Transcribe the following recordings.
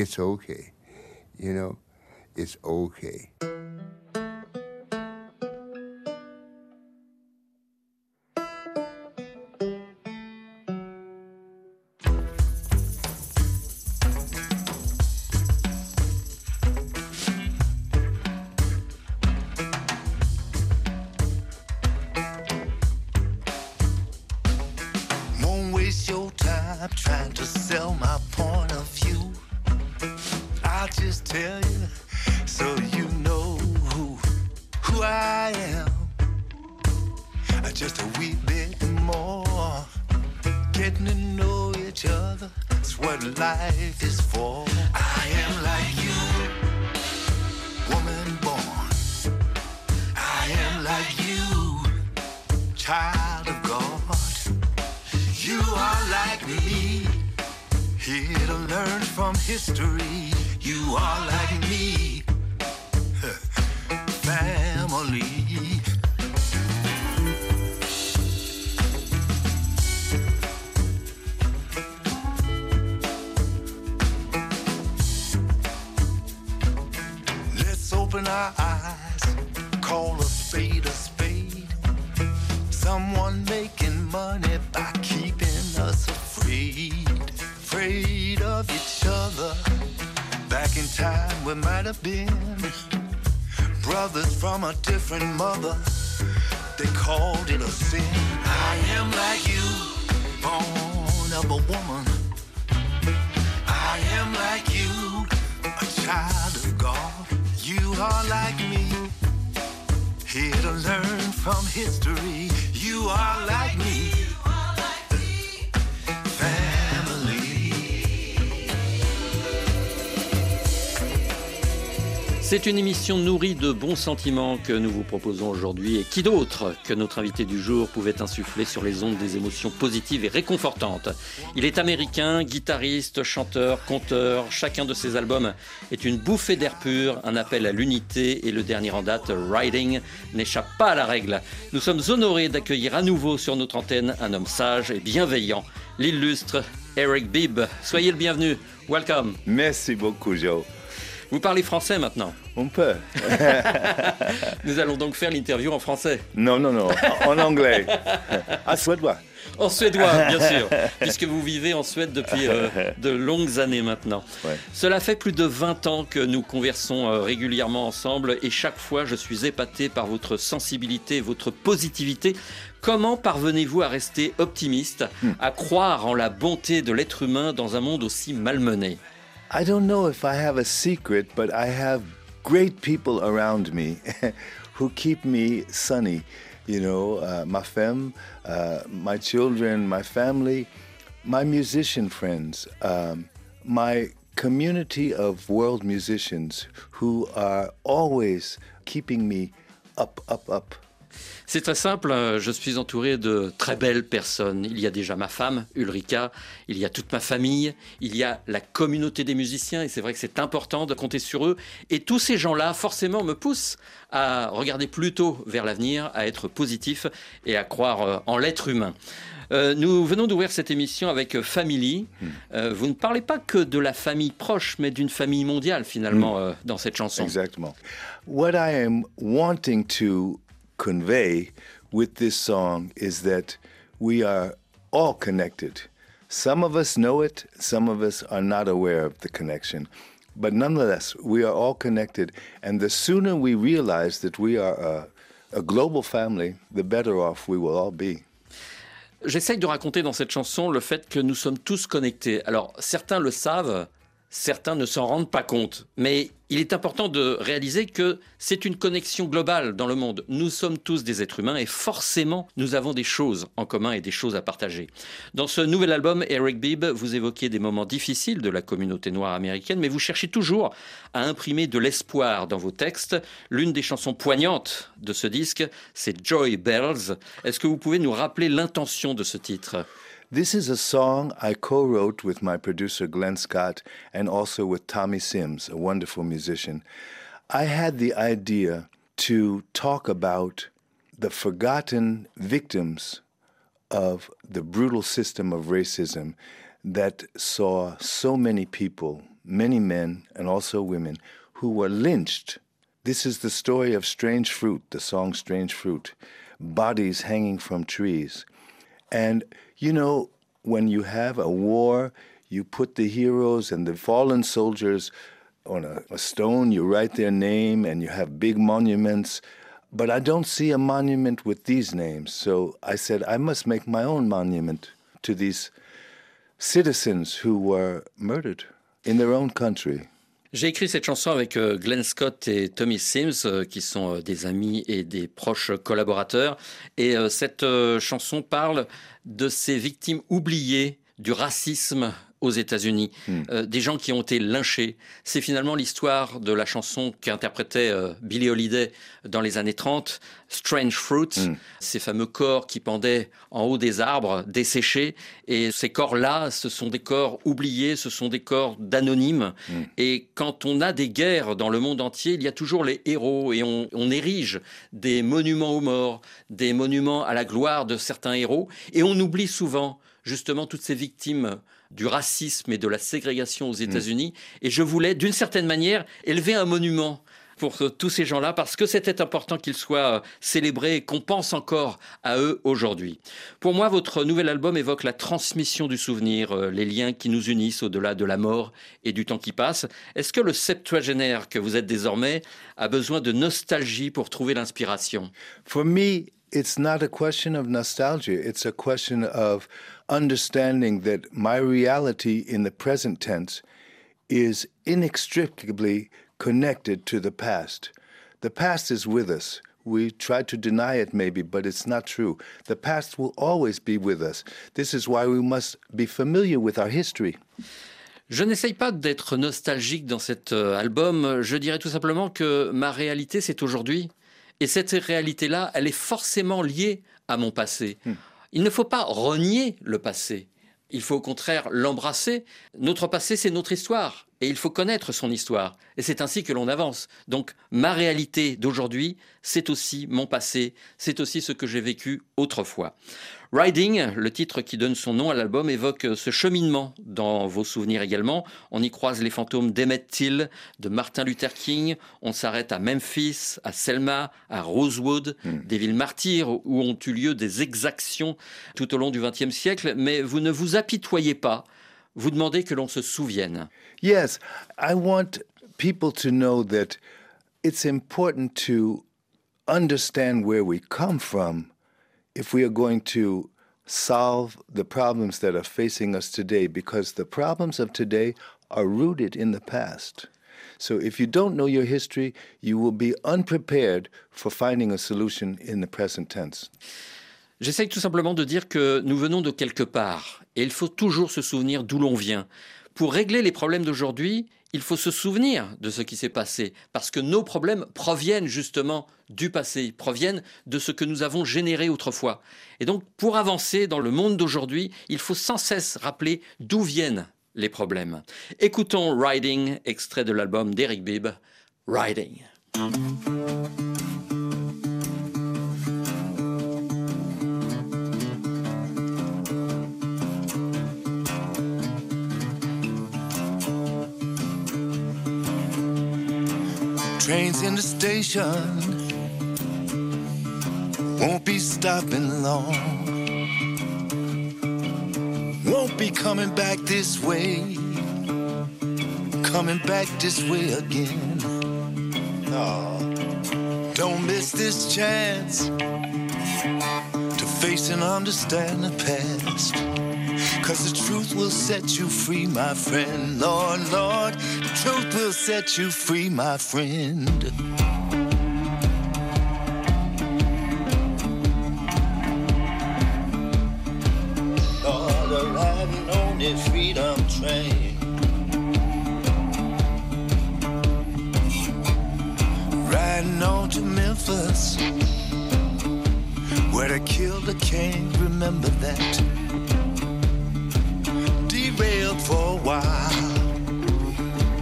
it's okay. You know, it's okay. Time trying to open our eyes, call a spade a spade. Someone making money by keeping us afraid, afraid of each other. Back in time, we might have been brothers from a different mother. They called it a sin. I am like you, born of a woman. I am like you, a child of God. You are like me, here to learn from history. You are like me, C'est une émission nourrie de bons sentiments que nous vous proposons aujourd'hui. Et qui d'autre que notre invité du jour pouvait insuffler sur les ondes des émotions positives et réconfortantes? Il est américain, guitariste, chanteur, conteur. Chacun de ses albums est une bouffée d'air pur, un appel à l'unité. Et le dernier en date, Riding, n'échappe pas à la règle. Nous sommes honorés d'accueillir à nouveau sur notre antenne un homme sage et bienveillant, l'illustre Eric Bibb. Soyez le bienvenu. Welcome. Merci beaucoup, Joe. Vous parlez français maintenant On peut. Nous allons donc faire l'interview en français. Non, non, non, en anglais. À suédois. En suédois, bien sûr, puisque vous vivez en Suède depuis euh, de longues années maintenant. Ouais. Cela fait plus de 20 ans que nous conversons euh, régulièrement ensemble et chaque fois je suis épaté par votre sensibilité, votre positivité. Comment parvenez-vous à rester optimiste, à croire en la bonté de l'être humain dans un monde aussi malmené? I don't know if I have a secret, but I have great people around me who keep me sunny. You know, uh, my femme, uh, my children, my family, my musician friends, um, my community of world musicians who are always keeping me up, up, up. C'est très simple, euh, je suis entouré de très belles personnes. Il y a déjà ma femme, Ulrika, il y a toute ma famille, il y a la communauté des musiciens, et c'est vrai que c'est important de compter sur eux. Et tous ces gens-là, forcément, me poussent à regarder plutôt vers l'avenir, à être positif et à croire euh, en l'être humain. Euh, nous venons d'ouvrir cette émission avec Family. Euh, vous ne parlez pas que de la famille proche, mais d'une famille mondiale finalement euh, dans cette chanson. Exactement. What I am wanting to convey with this song is that we are all connected. Some of us know it, some of us are not aware of the connection. But nonetheless, we are all connected. And the sooner we realize that we are a, a global family, the better off we will all be. J'essaye de raconter dans cette chanson le fait que nous sommes tous connectés. Alors, certains le savent, Certains ne s'en rendent pas compte, mais il est important de réaliser que c'est une connexion globale dans le monde. Nous sommes tous des êtres humains et forcément nous avons des choses en commun et des choses à partager. Dans ce nouvel album, Eric Bibb, vous évoquez des moments difficiles de la communauté noire américaine, mais vous cherchez toujours à imprimer de l'espoir dans vos textes. L'une des chansons poignantes de ce disque, c'est Joy Bells. Est-ce que vous pouvez nous rappeler l'intention de ce titre? This is a song I co wrote with my producer Glenn Scott and also with Tommy Sims, a wonderful musician. I had the idea to talk about the forgotten victims of the brutal system of racism that saw so many people, many men and also women, who were lynched. This is the story of Strange Fruit, the song Strange Fruit, bodies hanging from trees. And you know, when you have a war, you put the heroes and the fallen soldiers on a, a, stone, you write their name, and you have big monuments. But I don't see a monument with these names. So I said, I must make my own monument to these citizens who were murdered in their own country. J'ai écrit cette chanson avec euh, Glenn Scott et Tommy Sims, euh, qui sont euh, des amis et des proches collaborateurs. Et cette chanson parle de ces victimes oubliées du racisme aux États-Unis, hmm. euh, des gens qui ont été lynchés. C'est finalement l'histoire de la chanson qu'interprétait euh, Billie Holiday dans les années 30, Strange Fruit, hmm. ces fameux corps qui pendaient en haut des arbres, desséchés. Et ces corps-là, ce sont des corps oubliés, ce sont des corps d'anonymes. Hmm. Et quand on a des guerres dans le monde entier, il y a toujours les héros et on, on érige des monuments aux morts, des monuments à la gloire de certains héros. Et on oublie souvent justement toutes ces victimes du racisme et de la ségrégation aux États-Unis. Et je voulais, d'une certaine manière, élever un monument pour tous ces gens-là parce que c'était important qu'ils soient célébrés et qu'on pense encore à eux aujourd'hui. Pour moi, votre nouvel album évoque la transmission du souvenir, euh, les liens qui nous unissent au-delà de la mort et du temps qui passe. Est-ce que le septuagénaire que vous êtes désormais a besoin de nostalgie pour trouver l'inspiration? For me, it's not a question of nostalgia, it's a question of understanding that my reality in the present tense is inextricably connected to the past. The past is with us. We try to deny it maybe, but it's not true. The past will always be with us. This is why we must be familiar with our history. Je n'essaye pas d'être nostalgique dans cet euh, album. Je dirais tout simplement que ma réalité, c'est aujourd'hui. Et cette réalité-là, elle est forcément liée à mon passé. Hmm. Il ne faut pas renier le passé. Il faut au contraire l'embrasser. Notre passé, c'est notre histoire. Et il faut connaître son histoire. Et c'est ainsi que l'on avance. Donc, ma réalité d'aujourd'hui, c'est aussi mon passé. C'est aussi ce que j'ai vécu autrefois. Riding, le titre qui donne son nom à l'album, évoque ce cheminement dans vos souvenirs également. On y croise les fantômes d'Emmett Till, de Martin Luther King. On s'arrête à Memphis, à Selma, à Rosewood, hmm. des villes martyrs où ont eu lieu des exactions tout au long du XXe siècle. Mais vous ne vous apitoyez pas. Vous demandez que l'on se souvienne. Yes, I want people to know that it's important to understand where we come from. if we are going to solve the problems that are facing us today, because the problems of today are rooted in the past. So if you don't know your history, you will be unprepared for finding a solution in the present tense. J'essaye tout simplement de dire que nous venons de quelque part et il faut toujours se souvenir d'où l'on vient. Pour régler les problèmes d'aujourd'hui, il faut se souvenir de ce qui s'est passé, parce que nos problèmes proviennent justement du passé, proviennent de ce que nous avons généré autrefois. Et donc, pour avancer dans le monde d'aujourd'hui, il faut sans cesse rappeler d'où viennent les problèmes. Écoutons Riding, extrait de l'album d'Eric Bibb, Riding. Trains in the station won't be stopping long. Won't be coming back this way, coming back this way again. Don't miss this chance to face and understand the past. Cause the truth will set you free, my friend. Lord, Lord, the truth will set you free, my friend. Lord, I'm riding on this freedom train. Riding on to Memphis, where they killed the king. Remember that? Derailed for a while,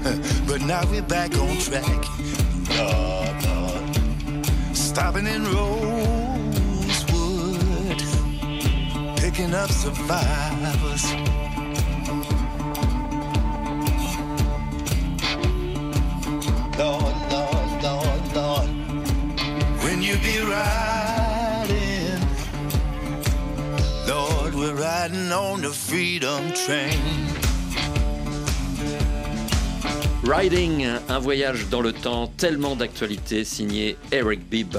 but now we're back on track. Lord, Lord, stopping in Rosewood, picking up survivors. Lord, Lord, Lord, Lord. When you be riding, we're riding on the freedom train. Riding, un voyage dans le temps, tellement d'actualité, signé Eric Bibb.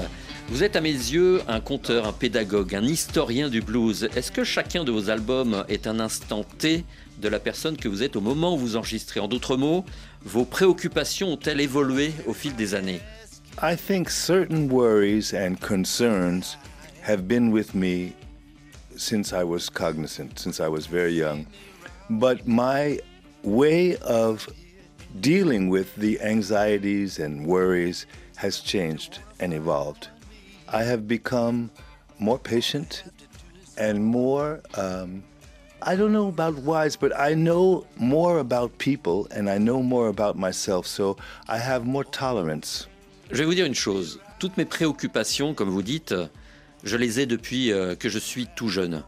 Vous êtes à mes yeux un conteur, un pédagogue, un historien du blues. Est-ce que chacun de vos albums est un instant T de la personne que vous êtes au moment où vous enregistrez? En d'autres mots, vos préoccupations ont-elles évolué au fil des années? I think certain worries and concerns have been with me since I was cognizant, since I was very young. But my way of dealing with the anxieties and worries has changed and evolved. I have become more patient and more, um, I don't know about wise, but I know more about people and I know more about myself. So I have more tolerance. Je vais vous dire une chose. Toutes mes préoccupations, comme vous dites, je les ai depuis euh, que je suis tout jeune.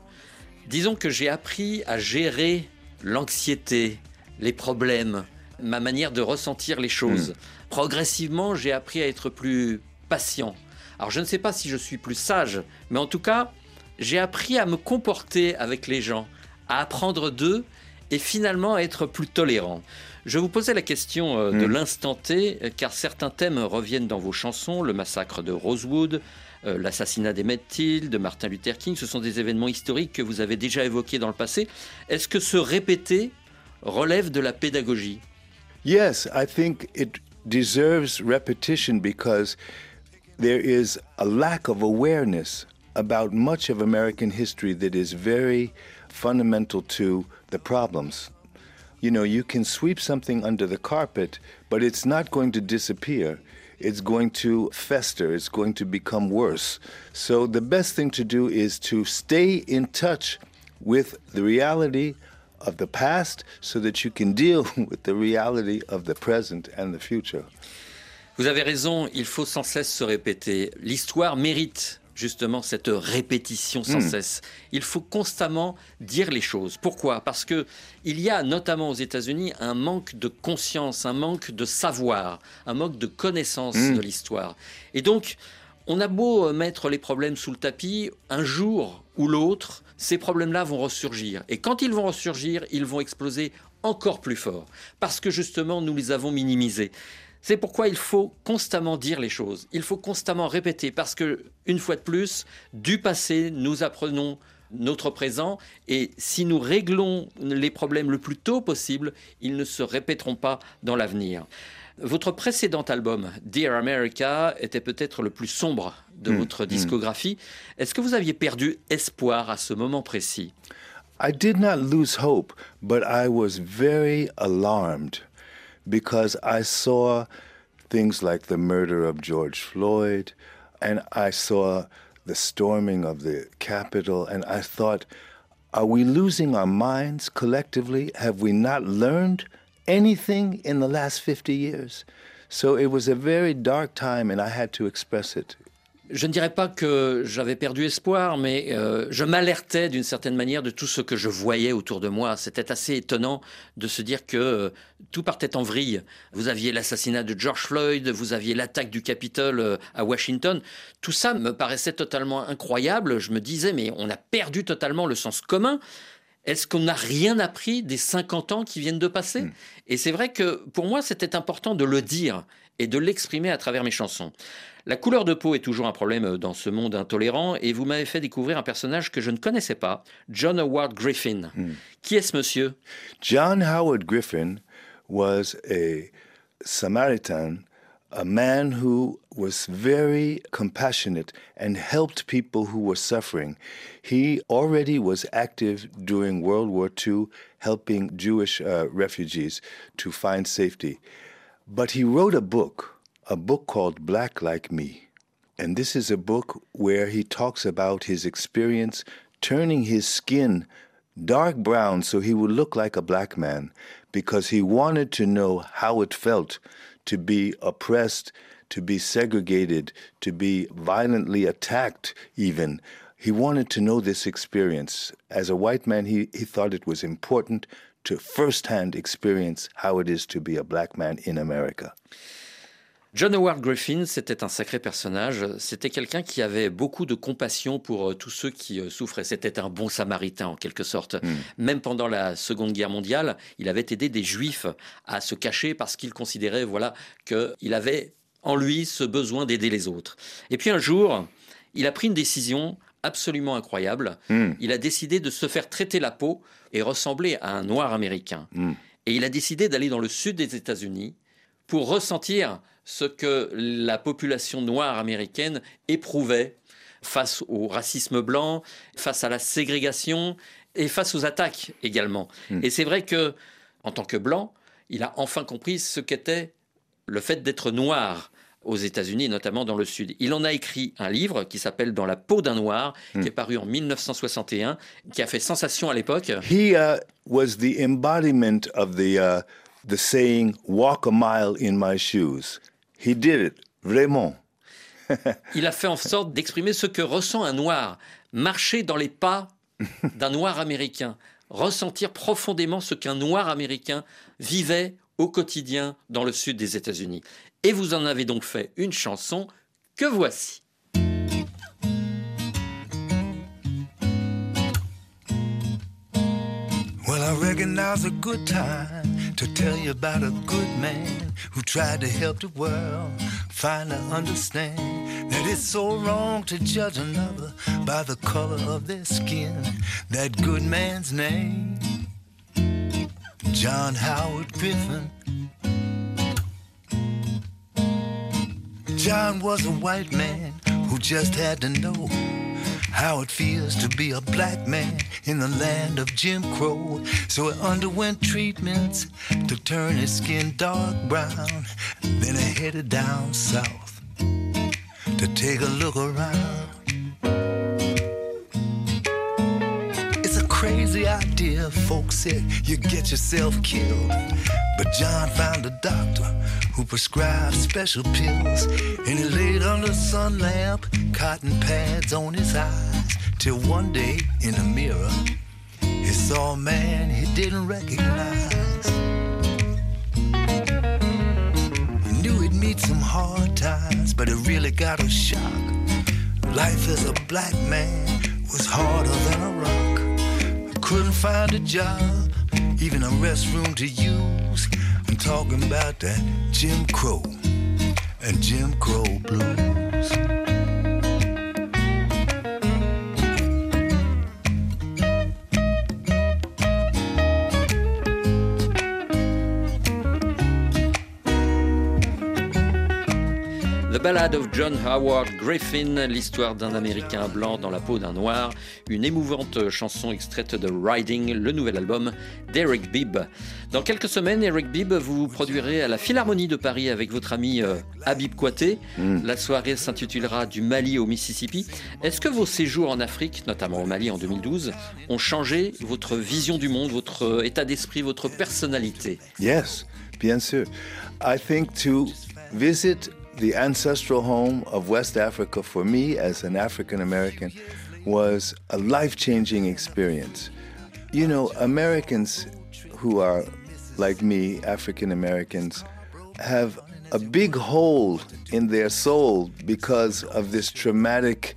Disons que j'ai appris à gérer l'anxiété, les problèmes, ma manière de ressentir les choses. Progressivement, j'ai appris à être plus patient. Alors je ne sais pas si je suis plus sage, mais en tout cas, j'ai appris à me comporter avec les gens, à apprendre d'eux et finalement à être plus tolérant. Je vous posais la question euh, de l'instant T, euh, car certains thèmes reviennent dans vos chansons, le massacre de Rosewood, euh, l'assassinat d'Emmett Till, de Martin Luther King, ce sont des événements historiques que vous avez déjà évoqués dans le passé. Est-ce que ce répéter relève de la pédagogie? Yes, I think it deserves repetition because there is a lack of awareness about much of American history that is very fundamental to the problems. You know, you can sweep something under the carpet, but it's not going to disappear. It's going to fester, it's going to become worse. So, the best thing to do is to stay in touch with the reality of the past so that you can deal with the reality of the present and the future. Vous avez raison, il faut sans cesse se répéter. L'histoire mérite justement cette répétition sans cesse. Il faut constamment dire les choses. Pourquoi? Parce que il y a notamment aux États-Unis un manque de conscience, un manque de savoir, un manque de connaissance de l'histoire. Et donc, on a beau euh, mettre les problèmes sous le tapis, un jour ou l'autre, ces problèmes-là vont ressurgir. Et quand ils vont ressurgir, ils vont exploser encore plus fort. Parce que justement, nous les avons minimisés. C'est pourquoi il faut constamment dire les choses. Il faut constamment répéter. Parce que, une fois de plus, du passé, nous apprenons notre présent. Et si nous réglons les problèmes le plus tôt possible, ils ne se répéteront pas dans l'avenir. Votre précédent album, Dear America, était peut-être le plus sombre de votre discographie. Est-ce que vous aviez perdu espoir à ce moment précis? I did not lose hope, but I was very alarmed because I saw things like the murder of George Floyd and I saw the storming of the Capitol, and I thought, are we losing our minds collectively? Have we not learned anything in the last 50 years? So it was a very dark time, and I had to express it. Je ne dirais pas que j'avais perdu espoir, mais euh, je m'alertais d'une certaine manière de tout ce que je voyais autour de moi. C'était assez étonnant de se dire que euh, tout partait en vrille. Vous aviez l'assassinat de George Floyd, vous aviez l'attaque du Capitole euh, à Washington. Tout ça me paraissait totalement incroyable. Je me disais, mais on a perdu totalement le sens commun. Est-ce qu'on n'a rien appris des 50 ans qui viennent de passer Et c'est vrai que pour moi, c'était important de le dire et de l'exprimer à travers mes chansons. La couleur de peau est toujours un problème dans ce monde intolérant et vous m'avez fait découvrir un personnage que je ne connaissais pas, John Howard Griffin. Qui est ce monsieur? John Howard Griffin was a Samaritan, a man who was very compassionate and helped people who were suffering. He already was active during World War II, helping Jewish uh, refugees to find safety. But he wrote a book, a book called Black Like Me. And this is a book where he talks about his experience turning his skin dark brown so he would look like a black man because he wanted to know how it felt to be oppressed, to be segregated, to be violently attacked, even. He wanted to know this experience. As a white man, he, he thought it was important to firsthand experience how it is to be a black man in America. John Howard Griffin, c'était un sacré personnage. C'était quelqu'un qui avait beaucoup de compassion pour euh, tous ceux qui euh, souffraient. C'était un bon samaritain en quelque sorte. Même pendant la Seconde Guerre mondiale, il avait aidé des juifs à se cacher parce qu'il considérait voilà, qu'il avait en lui ce besoin d'aider les autres. Et puis un jour, il a pris une décision absolument incroyable. Il a décidé de se faire traiter la peau et ressembler à un noir américain. Et il a décidé d'aller dans le sud des États-Unis pour ressentir ce que la population noire américaine éprouvait face au racisme blanc, face à la ségrégation et face aux attaques également. Et c'est vrai que, en tant que blanc, il a enfin compris ce qu'était le fait d'être noir aux États-Unis, notamment dans le Sud. Il en a écrit un livre qui s'appelle Dans la peau d'un noir, qui est paru en 1961, qui a fait sensation à l'époque. He uh, was the embodiment of the, uh, the saying, walk a mile in my shoes. He did it, vraiment. Il a fait en sorte d'exprimer ce que ressent un noir, marcher dans les pas d'un noir américain, ressentir profondément ce qu'un noir américain vivait au quotidien dans le sud des États-Unis. Et vous en avez donc fait une chanson que voici. Well, I reckon now's a good time to tell you about a good man who tried to help the world finally understand that it's so wrong to judge another by the color of their skin. That good man's name, John Howard Griffin. John was a white man who just had to know how it feels to be a black man in the land of Jim Crow. So he underwent treatments to turn his skin dark brown. Then he headed down south to take a look around. It's a crazy idea, folks said you get yourself killed. But John found a doctor who prescribed special pills. And he laid under the sun lamp, cotton pads on his eyes. Till one day in the mirror, he saw a man he didn't recognize. He knew he'd meet some hard times, but it really got a shock. Life as a black man was harder than a rock. Couldn't find a job, even a restroom to use. I'm talking about that Jim Crow and Jim Crow blues. Ballad of John Howard Griffin, l'histoire d'un Américain blanc dans la peau d'un noir, une émouvante chanson extraite de Riding, le nouvel album d'Eric Bibb. Dans quelques semaines, Eric Bibb, vous produirez à la Philharmonie de Paris avec votre ami euh, Habib Kouaté. La soirée s'intitulera Du Mali au Mississippi. Est-ce que vos séjours en Afrique, notamment au Mali en 2012, ont changé votre vision du monde, votre euh, état d'esprit, votre personnalité? Yes, bien sûr. I think to visit the ancestral home of West Africa for me as an African American was a life changing experience. You know, Americans who are like me, African Americans, have a big hole in their soul because of this traumatic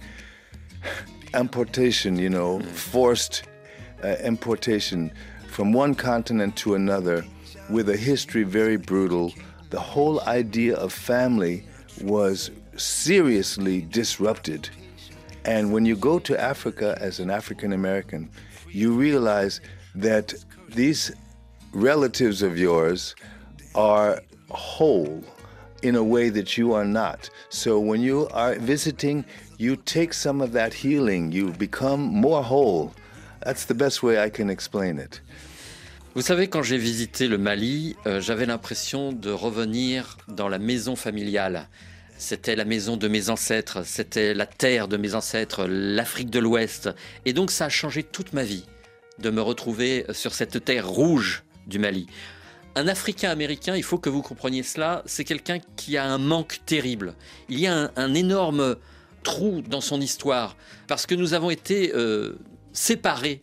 importation, you know, forced uh, importation from one continent to another with a history very brutal the whole idea of family was seriously disrupted. And when you go to Africa as an African American, you realize that these relatives of yours are whole in a way that you are not. So when you are visiting, you take some of that healing, you become more whole. That's the best way I can explain it. Vous savez, quand j'ai visité le Mali, euh, j'avais l'impression de revenir dans la maison familiale. C'était la maison de mes ancêtres, c'était la terre de mes ancêtres, l'Afrique de l'Ouest. Et donc ça a changé toute ma vie de me retrouver sur cette terre rouge du Mali. Un Africain américain, il faut que vous compreniez cela, c'est quelqu'un qui a un manque terrible. Il y a un, énorme trou dans son histoire, parce que nous avons été euh, séparés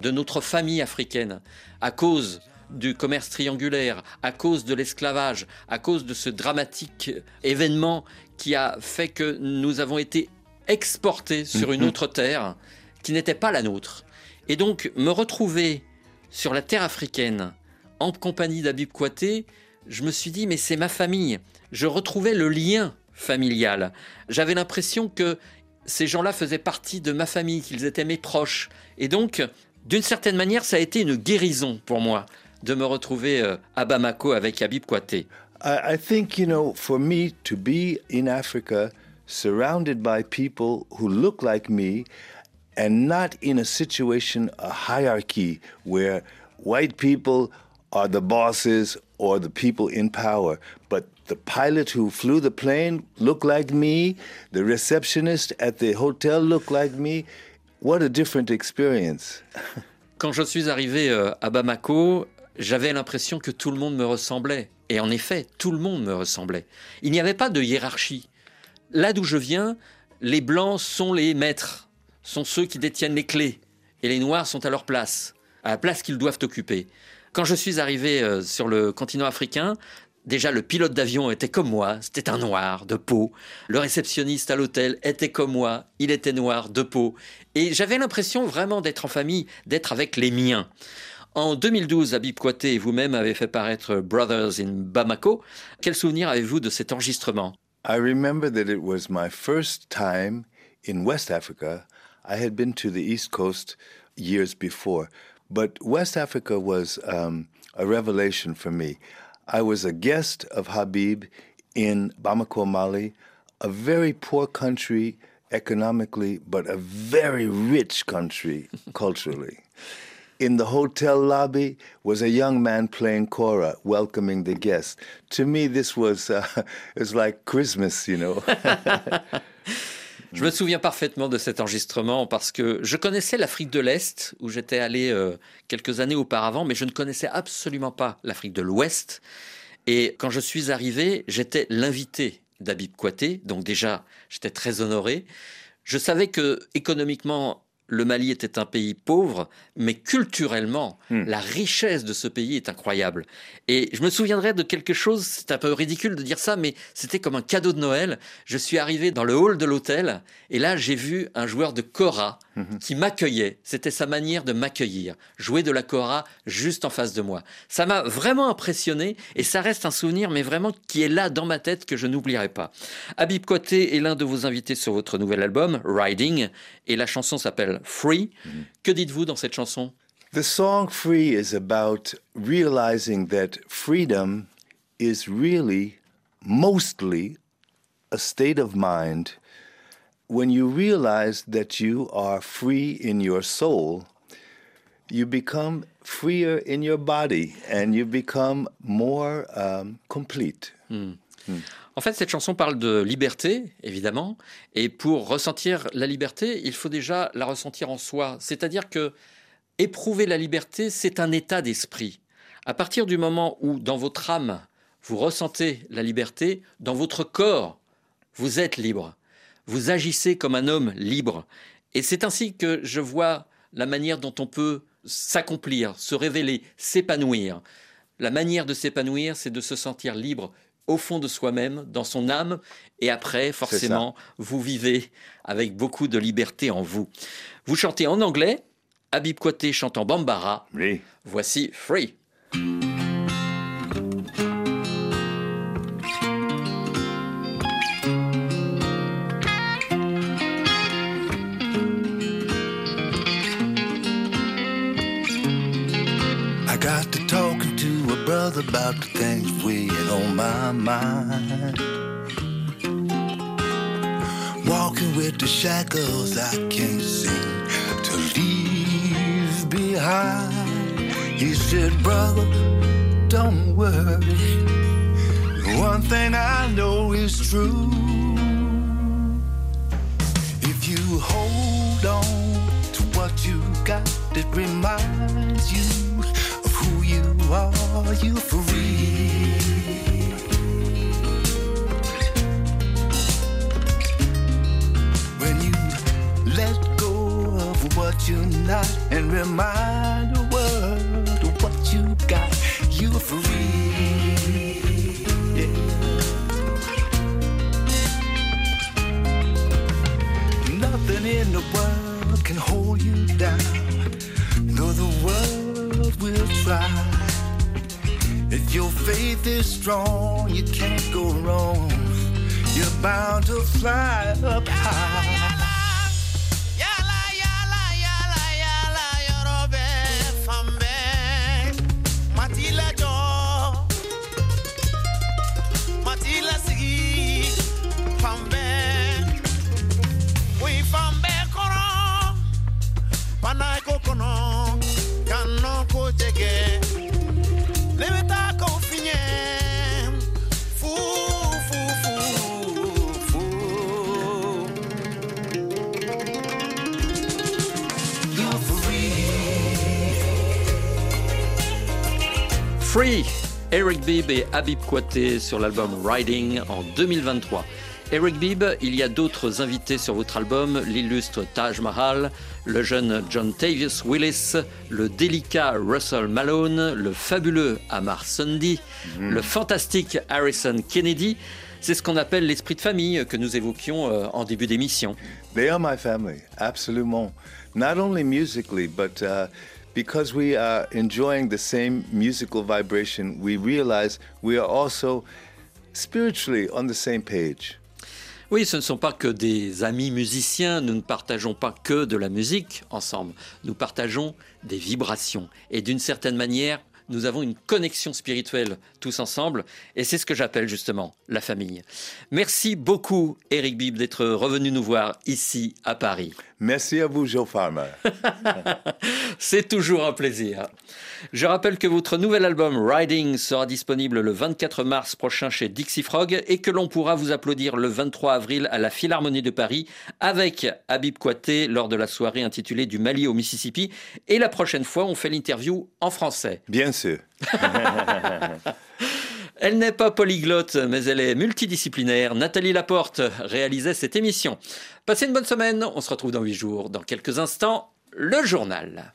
de notre famille africaine à cause du commerce triangulaire, à cause de l'esclavage, à cause de ce dramatique événement qui a fait que nous avons été exportés sur une Mhm. autre terre qui n'était pas la nôtre. Et donc me retrouver sur la terre africaine en compagnie d'Abib Kouaté, je me suis dit mais c'est ma famille. Je retrouvais le lien familial. J'avais l'impression que ces gens-là faisaient partie de ma famille, qu'ils étaient mes proches. Et donc, d'une certaine manière, ça a été une guérison pour moi de me retrouver euh, à Bamako avec Habib Kouaté. I, I think, you know, for me to be in Africa surrounded by people who look like me and not in a situation, a hierarchy where white people are the bosses or the people in power, but the pilot who flew the plane looked like me, the receptionist at the hotel looked like me. What a different experience. Quand je suis arrivé euh, à Bamako, j'avais l'impression que tout le monde me ressemblait. Et en effet, tout le monde me ressemblait. Il n'y avait pas de hiérarchie. Là d'où je viens, les blancs sont les maîtres, sont ceux qui détiennent les clés, et les noirs sont à leur place, à la place qu'ils doivent occuper. Quand je suis arrivé euh, sur le continent africain, déjà le pilote d'avion était comme moi, c'était un noir de peau. Le réceptionniste à l'hôtel était comme moi, il était noir de peau. Et j'avais l'impression vraiment d'être en famille, d'être avec les miens. En 2012, Habib Kouaté et vous-même avez fait paraître Brothers in Bamako. Quel souvenir avez-vous de cet enregistrement? I remember that it was my first time in West Africa. I had been to the East Coast years before, but West Africa was um, a revelation for me. I was a guest of Habib in Bamako, Mali, a very poor country economically, but a very rich country culturally. In the hotel lobby was a young man playing kora, welcoming the guests. To me, this was uh, it was like Christmas, you know. Je me souviens parfaitement de cet enregistrement parce que je connaissais l'Afrique de l'Est où j'étais allé euh, quelques années auparavant, mais je ne connaissais absolument pas l'Afrique de l'Ouest. Et quand je suis arrivé, j'étais l'invité d'Abib Kouaté, donc déjà j'étais très honoré. Je savais que économiquement le Mali était un pays pauvre, mais culturellement, la richesse de ce pays est incroyable. Et je me souviendrai de quelque chose, c'est un peu ridicule de dire ça, mais c'était comme un cadeau de Noël. Je suis arrivé dans le hall de l'hôtel, et là j'ai vu un joueur de kora qui m'accueillait. C'était sa manière de m'accueillir, jouer de la kora juste en face de moi. Ça m'a vraiment impressionné, et ça reste un souvenir, mais vraiment qui est là dans ma tête que je n'oublierai pas. Habib Kouaté est l'un de vos invités sur votre nouvel album, Riding, et la chanson s'appelle Free. Mm-hmm. Que dites-vous dans cette chanson the song "Free" is about realizing that freedom is really mostly a state of mind. When you realize that you are free in your soul, you become freer in your body and you become more um, complete. Hmm. Hmm. En fait, cette chanson parle de liberté, évidemment, et pour ressentir la liberté, il faut déjà la ressentir en soi. C'est-à-dire que éprouver la liberté, c'est un état d'esprit. À partir du moment où, dans votre âme, vous ressentez la liberté, dans votre corps, vous êtes libre. Vous agissez comme un homme libre. Et c'est ainsi que je vois la manière dont on peut s'accomplir, se révéler, s'épanouir. La manière de s'épanouir, c'est de se sentir libre au fond de soi-même, dans son âme, et après, forcément, vous vivez avec beaucoup de liberté en vous. Vous chantez en anglais, Habib Kouaté chante en bambara. Oui. Voici Free. I got to talking to a brother about the things we my mind. Walking with the shackles I can't seem to leave behind. He said, Brother, don't worry. One thing I know is true. If you hold on to what you got, it reminds you of who you are. You're free. You're and remind the world of what you got, you're free. Nothing in the world can hold you down, though the world will try. If your faith is strong, you can't go wrong. You're bound to fly up high. Free, Eric Bibb et Habib Kouaté sur l'album Riding en 2023. Eric Bibb, il y a d'autres invités sur votre album, l'illustre Taj Mahal, le jeune John Tavius Willis, le délicat Russell Malone, le fabuleux Amar Sundy, le fantastique Harrison Kennedy. C'est ce qu'on appelle l'esprit de famille que nous évoquions euh, en début d'émission. They are my family, absolument. Not only musically, but uh, because we are enjoying the same musical vibration, we realize we are also spiritually on the same page. Oui, ce ne sont pas que des amis musiciens, nous ne partageons pas que de la musique ensemble, nous partageons des vibrations. Et d'une certaine manière, nous avons une connexion spirituelle tous ensemble, et c'est ce que j'appelle justement la famille. Merci beaucoup, Eric Bibb, d'être revenu nous voir ici à Paris. Merci à vous, Joe Farmer. C'est toujours un plaisir. Je rappelle que votre nouvel album Riding sera disponible le 24 mars prochain chez Dixie Frog et que l'on pourra vous applaudir le 23 avril à la Philharmonie de Paris avec Habib Kouaté lors de la soirée intitulée Du Mali au Mississippi. Et la prochaine fois, on fait l'interview en français. Bien sûr. Elle n'est pas polyglotte, mais elle est multidisciplinaire. Nathalie Laporte réalisait cette émission. Passez une bonne semaine, on se retrouve dans huit jours. Dans quelques instants, le journal.